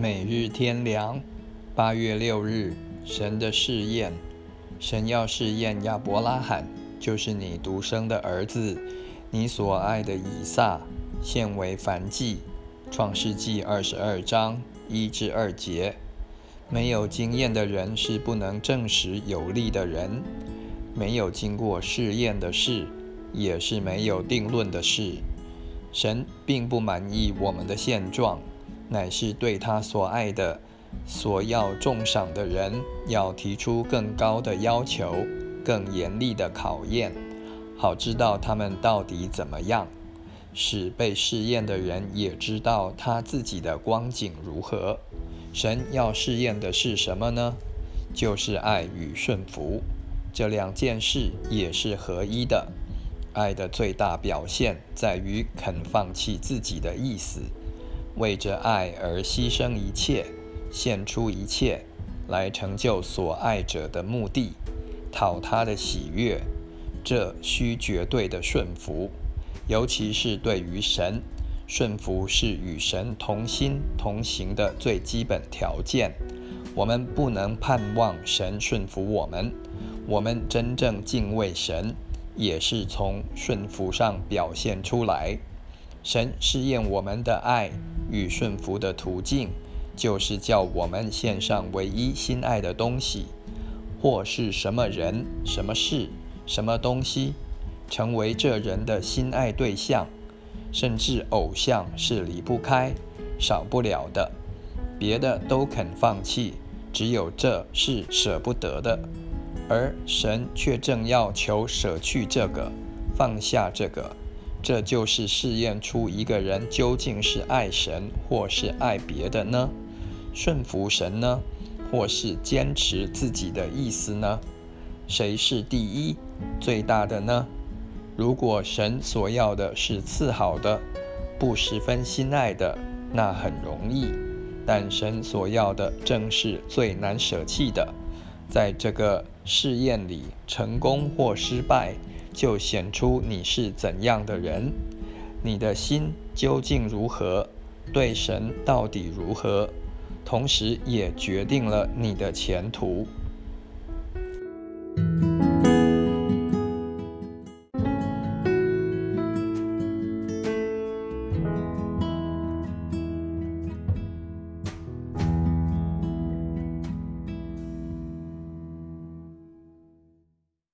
每日天良，八月六日，神的试验。神要试验亚伯拉罕，就是你独生的儿子，你所爱的以撒，现为凡祭。创世纪二十二章一至二节。没有经验的人是不能证实有利的人，没有经过试验的事，也是没有定论的事。神并不满意我们的现状。乃是对他所爱的、所要重赏的人，要提出更高的要求、更严厉的考验，好知道他们到底怎么样，使被试验的人也知道他自己的光景如何。神要试验的是什么呢？就是爱与顺服，这两件事也是合一的。爱的最大表现在于肯放弃自己的意思。为着爱而牺牲一切，献出一切，来成就所爱者的目的，讨他的喜悦，这需绝对的顺服，尤其是对于神，顺服是与神同心同行的最基本条件。我们不能盼望神顺服我们，我们真正敬畏神，也是从顺服上表现出来。神试验我们的爱。与顺服的途径，就是叫我们献上唯一心爱的东西，或是什么人、什么事、什么东西，成为这人的心爱对象，甚至偶像是离不开、少不了的，别的都肯放弃，只有这是舍不得的，而神却正要求舍去这个，放下这个。这就是试验出一个人究竟是爱神或是爱别的呢？顺服神呢，或是坚持自己的意思呢？谁是第一、最大的呢？如果神所要的是次好的，不十分心爱的，那很容易；但神所要的正是最难舍弃的。在这个试验里，成功或失败。就显出你是怎样的人，你的心究竟如何，对神到底如何，同时也决定了你的前途。